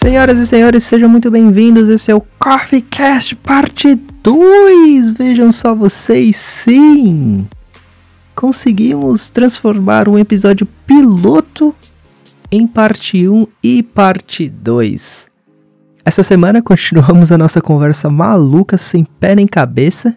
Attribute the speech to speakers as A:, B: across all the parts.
A: Senhoras e senhores, sejam muito bem-vindos. Esse é o Coffee Cast Parte 2. Vejam só vocês, sim. Conseguimos transformar um episódio piloto em parte 1 e parte 2. Essa semana continuamos a nossa conversa maluca, sem pé nem cabeça,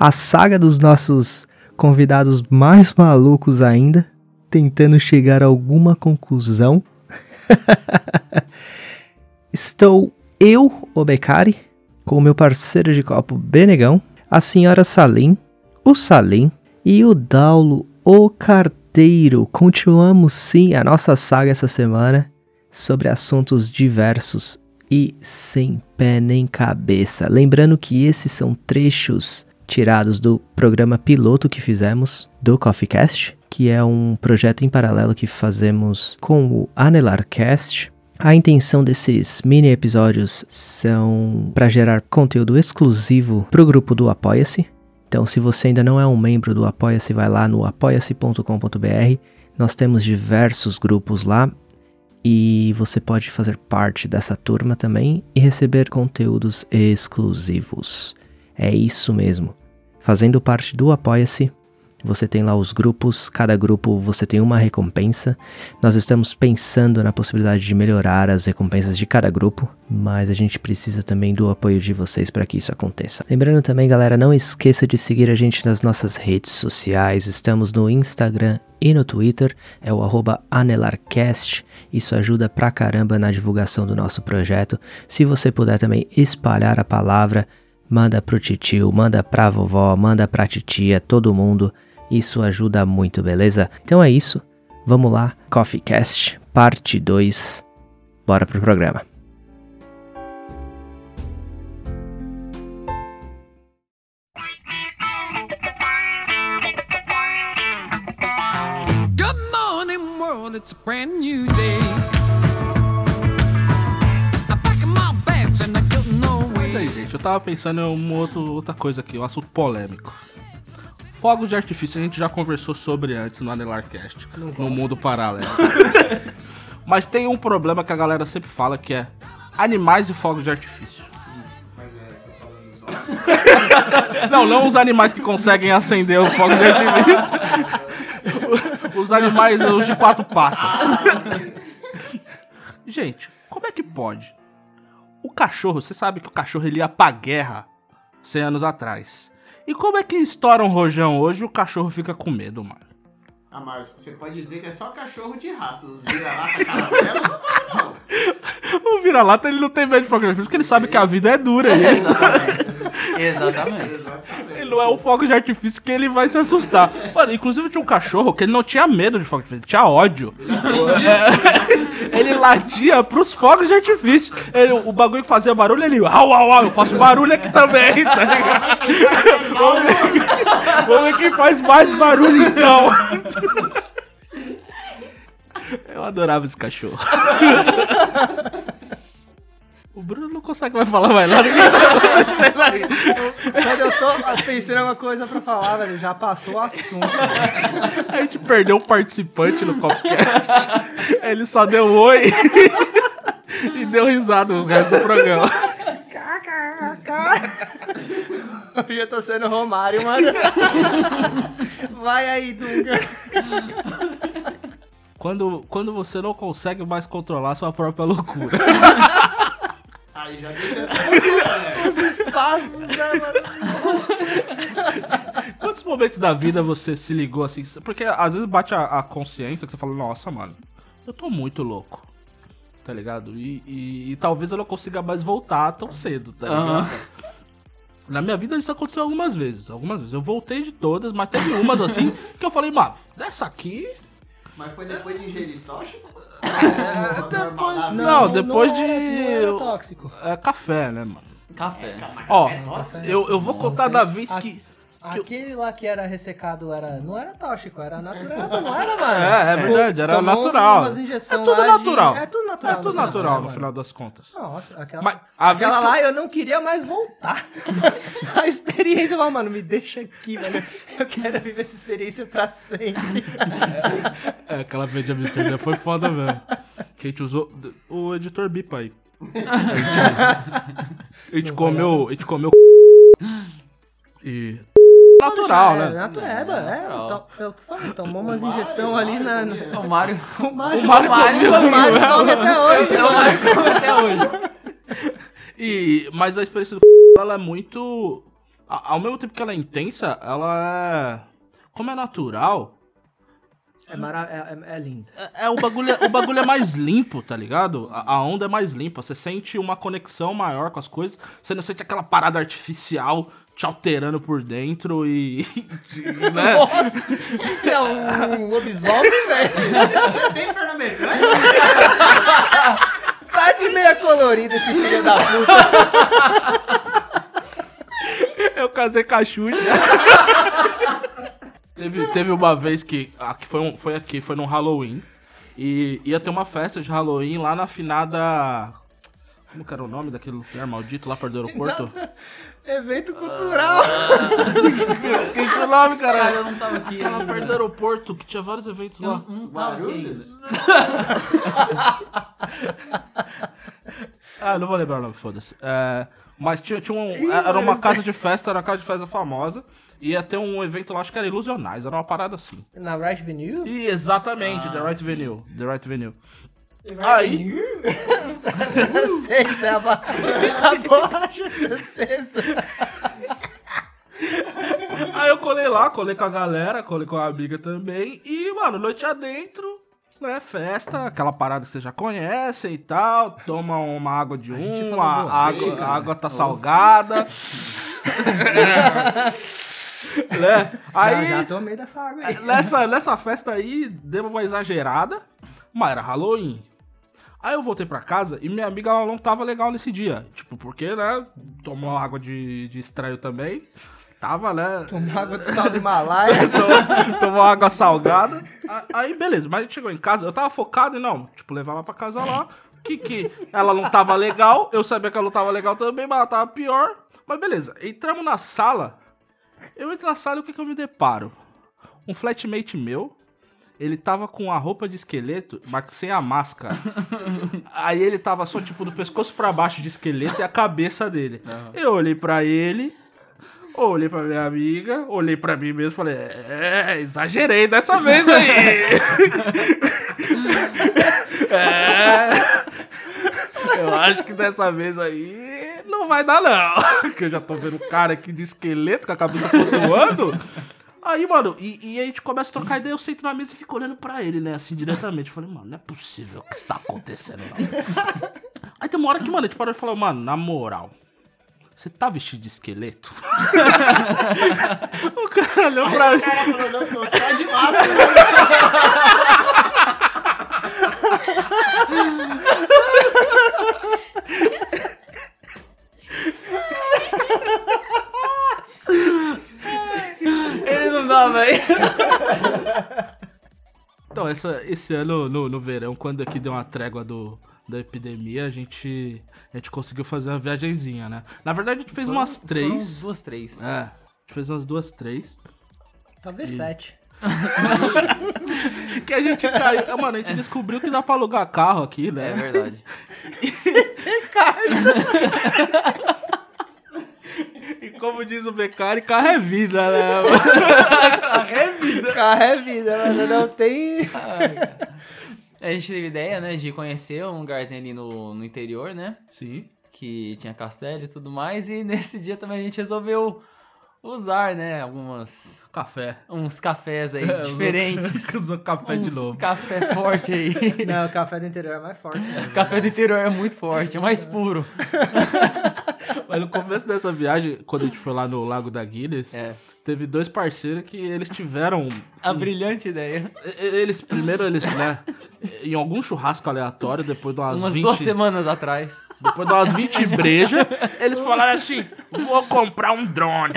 A: a saga dos nossos convidados mais malucos ainda, tentando chegar a alguma conclusão. Estou eu, o Becari, com o meu parceiro de copo Benegão, a senhora Salim, o Salim e o Daulo, o carteiro. Continuamos sim a nossa saga essa semana sobre assuntos diversos e sem pé nem cabeça. Lembrando que esses são trechos tirados do programa piloto que fizemos do CoffeeCast, que é um projeto em paralelo que fazemos com o Anelarcast. A intenção desses mini episódios são para gerar conteúdo exclusivo para o grupo do Apoia-se. Então, se você ainda não é um membro do Apoia-se, vai lá no apoia-se.com.br. Nós temos diversos grupos lá e você pode fazer parte dessa turma também e receber conteúdos exclusivos. É isso mesmo. Fazendo parte do Apoia-se, você tem lá os grupos, cada grupo você tem uma recompensa. Nós estamos pensando na possibilidade de melhorar as recompensas de cada grupo, mas a gente precisa também do apoio de vocês para que isso aconteça. Lembrando também, galera, não esqueça de seguir a gente nas nossas redes sociais. Estamos no Instagram e no Twitter, é o anelarcast. Isso ajuda pra caramba na divulgação do nosso projeto. Se você puder também espalhar a palavra, manda pro titio, manda pra vovó, manda pra titia, todo mundo. Isso ajuda muito, beleza? Então é isso. Vamos lá, Coffee Cast, parte 2. Bora pro programa.
B: Good morning, world. It's a brand new day.
C: Mas aí,
B: way.
C: gente, eu tava pensando em uma outro, outra coisa aqui, um assunto polêmico. Fogos de artifício a gente já conversou sobre antes no Anelarcast, no mundo paralelo. Mas tem um problema que a galera sempre fala que é animais e fogos de artifício. não, não os animais que conseguem acender os fogos de artifício. os animais, os de quatro patas. Gente, como é que pode? O cachorro, você sabe que o cachorro ele ia pra guerra 100 anos atrás. E como é que estoura um rojão hoje o cachorro fica com medo, mano?
D: Ah, mas você pode ver que é só cachorro de raça. Os vira-lata caravela não corre, não.
C: O vira-lata ele não tem medo de fogo porque ele sabe que a vida é dura. e ele,
E: Exatamente.
C: ele não é o fogo de artifício que ele vai se assustar. Mano, inclusive tinha um cachorro que ele não tinha medo de fogo de artifício, ele tinha ódio. É, ele latia pros fogos de artifício. Ele- o bagulho que fazia barulho, ele. Au, au, au, eu faço barulho aqui também, tá ligado? Vamos ver, vamos ver quem faz mais barulho então. Eu adorava esse cachorro. O Bruno não consegue mais falar mais nada. O que tá?
E: Quando eu tô pensando em alguma coisa pra falar, velho, já passou o assunto.
C: A gente perdeu um participante no podcast. Ele só deu oi e deu risada o resto do programa.
E: Hoje eu tô sendo Romário, mano. Vai aí, Dunga.
C: Quando, quando você não consegue mais controlar sua própria loucura.
D: Aí já deixa essa
E: Os espasmos, né, mano?
C: Quantos momentos da vida você se ligou assim? Porque às vezes bate a, a consciência que você fala, nossa, mano, eu tô muito louco. Tá ligado? E, e- e talvez eu não consiga mais voltar tão cedo, tá ligado? Na minha vida isso aconteceu algumas vezes. Algumas vezes. Eu voltei de todas, mas teve umas assim que eu falei, mano, dessa aqui.
D: Mas foi depois de ingerir tóxico?
E: Depois-
C: Não, depois
E: não
C: de-
E: não era tóxico.
C: É café, né, mano?
E: Café.
C: Ó, eu, eu vou contar da vez que.
E: Aquele lá que era ressecado era, não era tóxico, era natural, não era, mano?
C: É, é verdade, era
E: Tomou
C: natural.
E: umas injeções
C: É tudo
E: lá de-
C: natural.
E: É tudo natural.
C: É tudo natural
E: né,
C: no
E: mano?
C: final das contas.
E: Nossa, aquela,
C: Mas a
E: aquela
C: vez que
E: lá eu... não queria mais voltar. a experiência, eu falei, mano, me deixa aqui, velho. Eu quero viver essa experiência pra sempre.
C: É, aquela vez de Amsterdã foi foda mesmo. Que a gente usou. O editor bipa aí. A gente comeu. A gente comeu. E. Natural,
E: É,
C: né?
E: natural, é, mano. É, to- é o que eu falei, tomou umas injeções ali na. no-
F: O Mário.
E: O Mário,
C: O Mário
E: o Mário come até hoje.
F: O Mário come até hoje.
C: E, mas a experiência do ela é muito. Ao mesmo tempo que ela é intensa, ela é. Como é natural,
E: É, mara... é, é- é lindo.
C: é, é o, bagulho, o bagulho é mais limpo, tá ligado? A, a onda é mais limpa. Você sente uma conexão maior com as coisas. Você não sente aquela parada artificial te alterando por dentro e. né?
E: Nossa! Você é um lobisomem, velho?
D: Você tem perna mecânica?
E: Tá de meia colorida esse filho da puta.
C: Eu casei com a Xuxa. teve, teve uma vez que. Aqui foi, um, foi aqui, foi num Halloween. E ia ter uma festa de Halloween lá na finada. Como que era o nome daquele lugar maldito lá perto do aeroporto?
E: Evento cultural.
C: Esqueci o nome,
F: Cara,
C: caralho.
F: eu não tava aqui.
C: Aquela
F: ainda.
C: perto do aeroporto que tinha vários eventos
F: Eu
C: lá.
F: não tava.
D: Guarulhos?
C: Ah, não vou lembrar o nome, foda-se. É, mas tinha, tinha um. era uma casa de festa, era uma casa de festa famosa. Ia ter um evento lá, acho que era Ilusionais, era uma parada assim.
E: Na Right Venue?
C: E exatamente, The Right Venue. The Right Venue. Aí,
E: Francês, né? A, borracha francesa.
C: aí eu colei lá, colei com a galera, colei com a amiga também. E, mano, noite adentro, né? Festa, aquela parada que você já conhece e tal. Toma uma água de um, a água, a água tá salgada. né? Aí,
E: Já, já tomei dessa água aí.
C: nessa, nessa festa aí, deu uma exagerada, mas era Halloween. Aí eu voltei pra casa e minha amiga ela não tava legal nesse dia. Tipo, porque, né? Tomou água de, de estranho também. Tava, né?
E: Tomar água de sal do Himalaia.
C: Tomou, tomou água salgada. Aí, beleza. Mas a gente chegou em casa, eu tava focado em não, tipo, levar ela pra casa lá. Que que ela não tava legal, eu sabia que ela não tava legal também, mas ela tava pior. Mas beleza, entramos na sala. Eu entro na sala e o que que eu me deparo? Um flatmate meu, ele tava com a roupa de esqueleto, mas sem a máscara. Aí ele tava só, tipo, do pescoço pra baixo de esqueleto e a cabeça dele. Eu olhei pra ele, olhei pra minha amiga, olhei pra mim mesmo e falei, é, exagerei dessa vez aí. é. Eu acho que dessa vez aí não vai dar, não. Porque eu já tô vendo um cara aqui de esqueleto com a cabeça flutuando. Aí, mano, e, e a gente começa a trocar ideia, eu sento na mesa e fico olhando pra ele, né, assim, diretamente. Eu falei, mano, não é possível que isso tá acontecendo, não. Aí tem uma hora que, mano, a gente parou e falou, mano, na moral, você tá vestido de esqueleto? o cara olhou pra mim.
D: O cara falou, não, tô só de máscara.
F: Ele não dá, velho.
C: Essa, esse ano, no, no verão, quando aqui deu uma trégua do, da epidemia, a gente, a gente conseguiu fazer uma viagenzinha, né? Na verdade, a gente fez umas
F: Foram
C: três.
F: duas, três.
C: É, a gente fez umas duas, três.
E: Talvez sete.
C: Que a gente caiu. Ah, Mano, a gente descobriu que dá pra alugar carro aqui,
F: É
C: né?
F: verdade.
C: E como diz o Becari, carro é vida, né?
E: Carro é vida, mas não tem.
F: A gente teve ideia, né, de conhecer um lugarzinho ali no, no interior, né?
C: Sim.
F: Que tinha castelo e tudo mais. E nesse dia também a gente resolveu usar, né, algumas...
C: Café.
F: Uns cafés aí
C: É,
F: diferentes.
C: Usou café de novo.
F: Café forte aí.
E: Não, o café do interior é mais forte. né?
F: café do interior é muito forte, é mais puro.
C: Mas no começo dessa viagem, quando a gente foi lá no Lago da Guinness,
F: É.
C: teve dois parceiros que eles tiveram
F: A brilhante ideia.
C: Eles, primeiro, eles, né, em algum churrasco aleatório, depois de umas,
F: Umas
C: 20,
F: duas semanas atrás.
C: depois de umas 20 brejas, eles falaram assim, vou comprar um drone.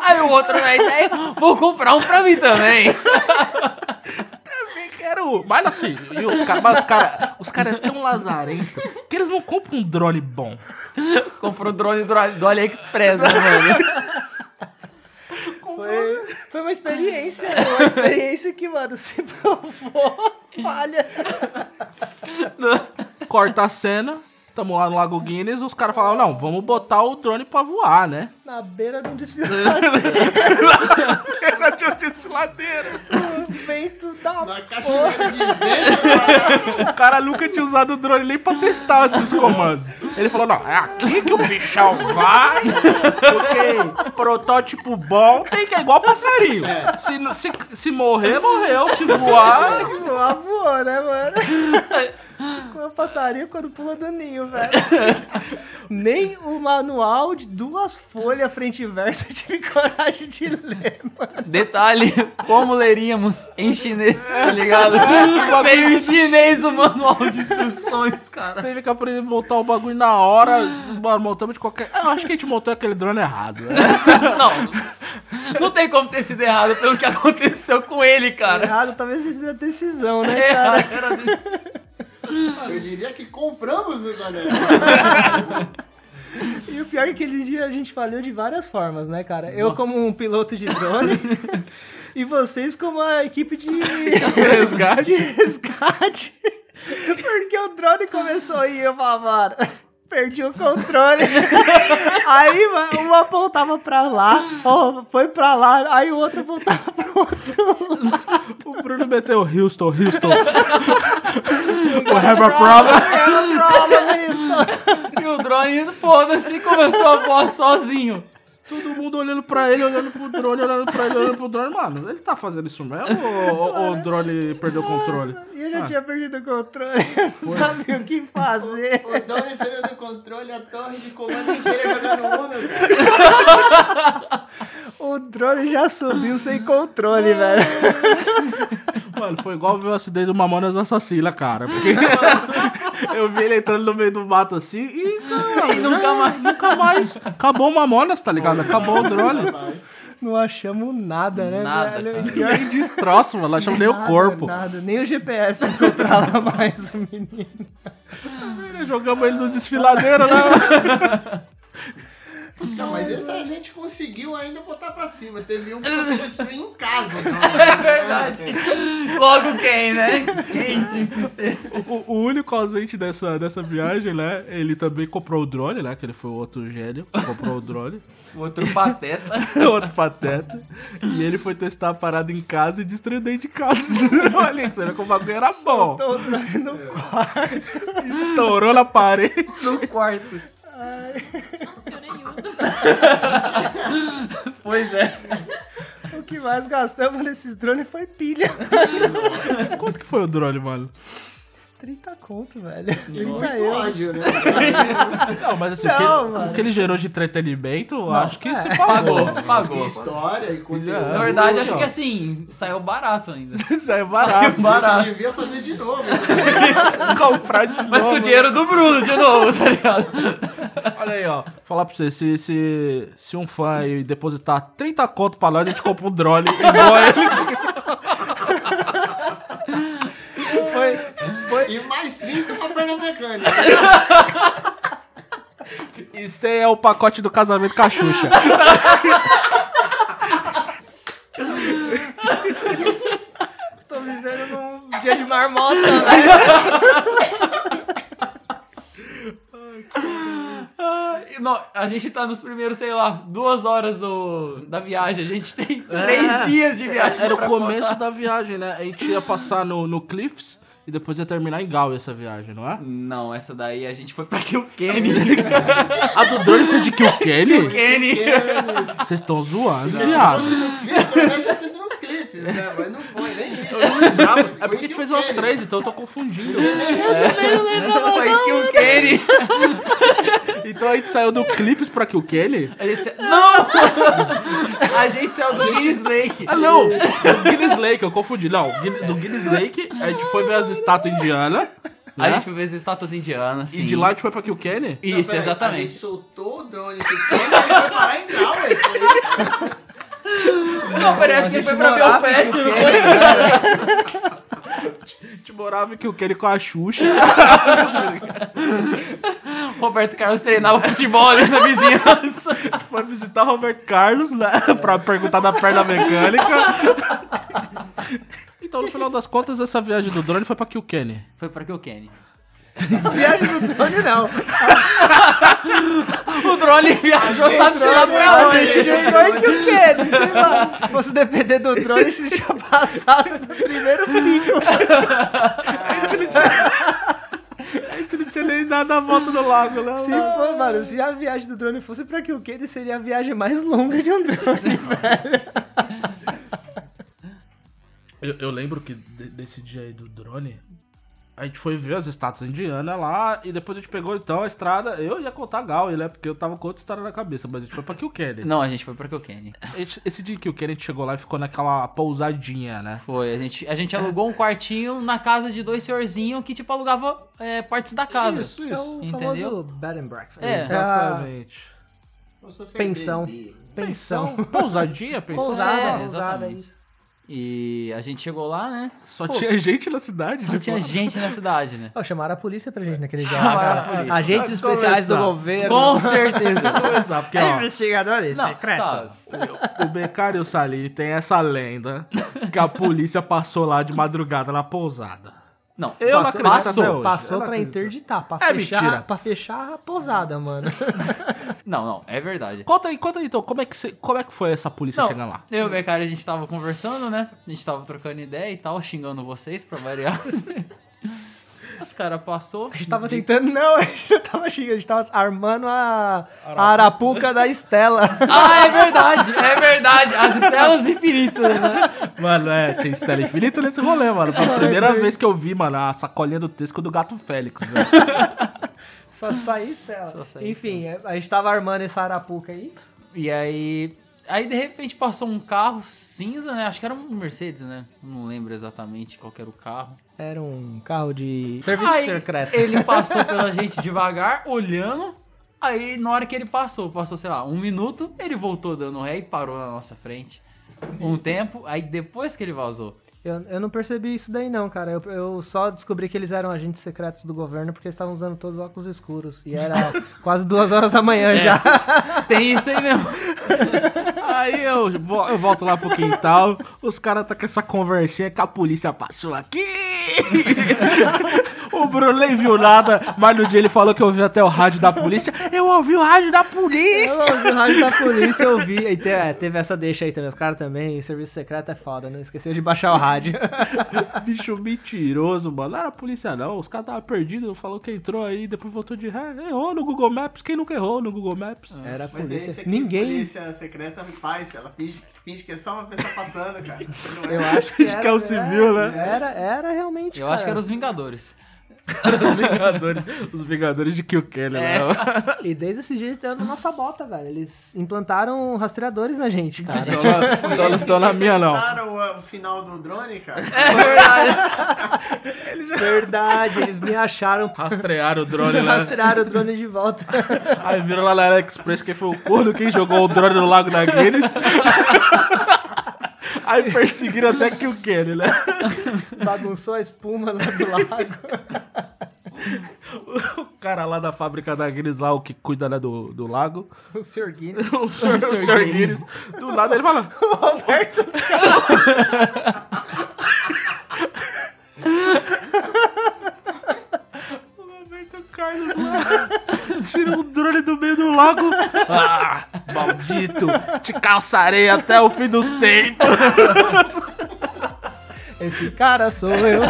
F: Aí o outro na ideia, vou comprar um pra mim também.
C: Mas assim, e os caras mas os cara, os cara é tão lazarento que eles não compram um drone bom.
F: Comprou um drone do, do AliExpress, né, mano?
E: Foi, foi uma experiência, uma experiência que, mano, se provou falha.
C: corta a cena, tamo lá no Lago Guinness, os caras falaram, não, vamos botar o drone pra voar, né?
E: Na beira de um desfile.
C: Tinha um desfiladeiro.
E: um vento da
D: Na cachoeira de vento,
C: O cara nunca tinha usado o drone nem pra testar esses comandos. Ele falou, não, é aqui que o bichão vai, porque protótipo bom tem que é igual passarinho. Se, não- se, se morrer, morreu. Se voar...
E: voar, voou, né, mano? Como passarinho quando pula do ninho, velho. Nem o manual de duas folhas frente e verso eu tive coragem de ler, mano.
F: Detalhe, como leríamos em chinês, tá ligado? Veio em chinês o manual de instruções, cara.
C: Teve que aprender a montar o bagulho na hora. Montamos de qualquer. Eu acho que a gente montou aquele drone errado. né?
F: Não, não tem como ter sido errado pelo que aconteceu com ele, cara.
E: Errado, talvez seja a decisão, né,
F: É,
E: cara?
F: era disso.
D: eu diria que compramos o galera.
E: E o pior é que aquele dia a gente falhou de várias formas, né, cara? Eu como um piloto de drone e vocês como a equipe de
C: Resgate.
E: de resgate. Porque o drone começou a ir, eu falava, mano, perdi o controle. Aí mano, um apontava pra lá, ó, foi pra lá, aí o outro apontava pro outro lado.
C: O Bruno meteu Houston, Houston. We have a problem.
F: E o drone, foda-se, começou a voar sozinho.
C: Todo mundo olhando pra ele, olhando pro drone, olhando pra ele, olhando pro drone. Mano, ele tá fazendo isso mesmo ou, ou- o drone perdeu o controle?
E: E eu já
C: Ah.
E: tinha perdido o controle, eu não sabia o que fazer.
D: O Doni saiu do controle, a torre de comando inteira jogando cara.
E: O drone já subiu sem controle, velho.
C: Mano, foi igual ver o acidente do Mamonas Assassina, cara. Porque eu vi ele entrando no meio do mato assim e. Cara,
F: E nunca mais.
C: Nunca mais. Acabou o Mamonas, tá ligado? Acabou o drone.
E: Não achamos nada, né,
F: Nada,
E: velho?
F: cara.
E: E pior
C: Nem destroço, mano. Não achamos nem o corpo.
E: Nada, nem o GPS encontrava mais o menino.
C: Jogamos ele no desfiladeiro, né?
D: Não, mas esse a gente conseguiu ainda botar pra cima. Teve um que você destruiu em casa.
F: É verdade. Logo quem, né? Quem tinha que ser?
C: O, o único ausente dessa, dessa viagem, né? Ele também comprou o drone, né? Que ele foi o outro gênio. Comprou o drone.
F: Outro pateta.
C: outro pateta. E ele foi testar a parada em casa e destruiu dentro de casa. Olha, você vê como o bagulho era bom.
E: O drone no quarto.
C: Estourou na parede.
F: No quarto.
G: Nossa, que orelhudo.
F: Pois é.
E: O que mais gastamos nesses drones foi pilha.
C: Quanto que foi o drone, mano?
E: 30 conto, velho. 30
D: Muito
E: euros.
D: ódio, né?
C: Não, mas assim,
E: Não,
C: o, que ele, o que ele gerou de entretenimento, acho que se
F: Pagou,
C: pagou.
D: História e conteúdo.
F: Na verdade, acho que assim, saiu barato ainda.
C: Isso aí é barato.
D: Gente devia fazer de novo. né?
C: Comprar de
F: Mas com o dinheiro do Bruno de novo, tá ligado?
C: Olha aí, ó. Falar pra você, se, se, se um fã aí depositar 30 conto pra nós, a gente compra um drone igual ele.
D: E mais 30 pra perna mecânica.
C: Isso aí é o pacote do casamento com a Xuxa.
E: Tô vivendo num dia de marmota, velho.
F: Nó- A gente tá nos primeiros, sei lá, duas horas do, da viagem. A gente tem três dias de viagem.
C: Era o começo
F: contar.
C: da viagem, né? A gente ia passar no, no Cliffs e depois ia terminar em Gal essa viagem, não é?
F: Não, essa daí a gente foi pra Kilkenny.
C: A do drone foi de Kilkenny?
F: Kilkenny.
C: Vocês estão zoando, viado.
D: Isso deixa sendo no clipe, né? Mas não foi, nem isso.
C: É porque a gente fez umas três, então eu tô confundindo.
F: Foi Kilkenny.
C: Então a gente saiu do Cliffs pra Kilkenny?
F: A gente sa... Não! A gente saiu do Guinness Lake.
C: Ah, não! Do Guinness Lake, eu confundi. Não, do Guinness Lake, a gente foi ver as estátuas indianas.
F: A
C: né?
F: gente foi ver as estátuas indianas, sim.
C: E de lá a gente foi pra Kilkenny?
F: Isso,
D: Não, peraí, A
F: exatamente.
D: gente soltou o drone que tem e foi parar em Galway.
F: Não, peraí, acho que ele foi pra Belfast. foi?
C: A gente morava em Kilkenny com a Xuxa.
F: Roberto Carlos treinava futebol ali na vizinhança.
C: Foi visitar o Roberto Carlos, né? Pra perguntar da perna mecânica. Então, no final das contas, essa viagem do drone foi pra Kilkenny.
F: Foi pra Kilkenny.
E: Viagem do drone, não.
F: O drone viajou, sabe se lá pra onde.
E: Chegou em que o quê? Sei lá. Se fosse depender do drone, a gente tinha passado do primeiro pico.
C: A gente não tinha nem dado a volta no lago, né?
E: Se for, mano, se a viagem do drone fosse pra Kilkade, seria a viagem mais longa de um drone.
C: Eu, eu lembro que de- desse dia aí do drone, a gente foi ver as estátuas indianas lá e depois a gente pegou então a estrada. Eu ia contar Gal, né? Porque eu tava com outra história na cabeça, mas a gente foi pra Kilkenny.
F: Não, a gente foi pra Kilkenny.
C: Gente- Esse dia em Kilkenny a gente chegou lá e ficou naquela pousadinha, né?
F: Foi, a gente, a gente alugou um quartinho na casa de dois senhorzinhos que, tipo, alugava é, partes da casa.
C: Isso,
E: É
C: isso.
E: o
F: Entendeu?
E: famoso bed and breakfast.
F: É.
C: Exatamente.
E: Pensão.
D: Airbnb.
E: Pensão.
C: Pousadinha, pensou?
E: Pousada,
F: É,
E: pousada,
F: exatamente.
E: isso.
F: E a gente chegou lá, né?
C: Só tinha gente na cidade.
F: Só
C: de
F: tinha
C: fora.
F: gente na cidade, né?
E: Ó, chamaram a polícia pra gente naquele dia.
F: Chamaram a polícia.
E: Agentes especiais do governo.
F: Com certeza.
C: Começar, porque, ó,
E: Investigadores
F: Não,
E: secretos.
C: o Becário Sali tem essa lenda que a polícia passou lá de madrugada na pousada.
F: Não,
C: Eu não
F: passou,
C: acredito
F: passou.
E: Passou
C: não
E: pra interditar, pra,
C: É
E: fechar,
C: mentira.
E: pra fechar a pousada, mano.
F: Não, não, é verdade.
C: Conta aí, conta aí então, como é que, você- como é que foi essa polícia
F: Não,
C: chegar lá?
F: eu e o Becari, a gente tava conversando, né? A gente tava trocando ideia e tal, xingando vocês pra variar. Os caras passou.
E: A gente tava tentando, não, a gente tava xingando, a gente tava armando a, a arapuca da Estela.
F: Ah, é verdade, é verdade. As estrelas infinitas, né?
C: Mano, é, tinha Estela Infinita nesse rolê, mano. Foi a primeira vez que eu vi, mano, a sacolinha do Tesco do Gato Félix, velho.
E: Só saí Estela.
F: Só
E: Enfim, a gente tava armando essa arapuca aí.
F: E aí. Aí de repente passou um carro cinza, né? Acho que era um Mercedes, né? Não lembro exatamente qual era o carro.
E: Era um carro de serviço
F: Aí
E: secreto.
F: ele passou pela gente devagar, olhando. Aí na hora que ele passou, passou, sei lá, um minuto, ele voltou dando ré e parou na nossa frente. Um tempo, aí depois que ele vazou.
E: Eu, eu não percebi isso daí não, cara. Eu, eu só descobri que eles eram agentes secretos do governo porque eles estavam usando todos os óculos escuros. E era quase duas horas da manhã já.
F: Tem isso aí mesmo.
C: Aí eu, eu volto lá pro quintal, os caras tá com essa conversinha que a polícia passou aqui. o Bruno nem viu nada, mas no dia ele falou que ouviu até o rádio da polícia. Eu ouvi o rádio da polícia!
E: Eu ouvi o rádio da polícia, eu vi. E te- é, teve essa deixa aí também. Os caras também, serviço secreto é foda, não esqueceu de baixar o rádio.
C: Bicho mentiroso, mano. Não era a polícia, não. Os caras estavam perdidos, falou que entrou aí, depois voltou de ré. Errou no Google Maps. Quem nunca errou no Google Maps?
E: Era a
D: Mas é
E: polícia.
D: aqui,
E: Ninguém.
D: polícia secreta faz, ela finge, finge que é só uma pessoa passando, cara. Não é.
E: Eu acho que era,
C: que é o civil, né?
E: Era, era realmente.
F: Eu acho que
E: cara.
F: eram os Vingadores.
C: Os Vingadores, os Vingadores de Kilkenny, né?
E: E desde esse dia eles estão na nossa bota, velho. Eles implantaram rastreadores na gente, cara.
C: Então não estão na minha, não.
D: Interceptaram o, o sinal do drone, cara.
F: É verdade.
E: Verdade, eles me acharam.
C: Rastrearam o drone lá.
E: Rastrearam o drone de volta.
C: Aí viram lá na AliExpress quem foi o corno, quem jogou o drone no Lago da Guinness. Aí perseguiram até Kilkenny, né?
E: Bagunçou a espuma lá do lago.
C: O cara lá da fábrica da Guinness, lá, o que cuida né, do, do lago.
E: O Sr. Guinness.
C: O senhor, o senhor Guinness. Do nada ele fala...
E: Roberto.
C: Roberto Carlos lá. Tira um drone do meio do lago. Ah, maldito. Te calçarei até o fim dos tempos.
E: Esse cara sou eu.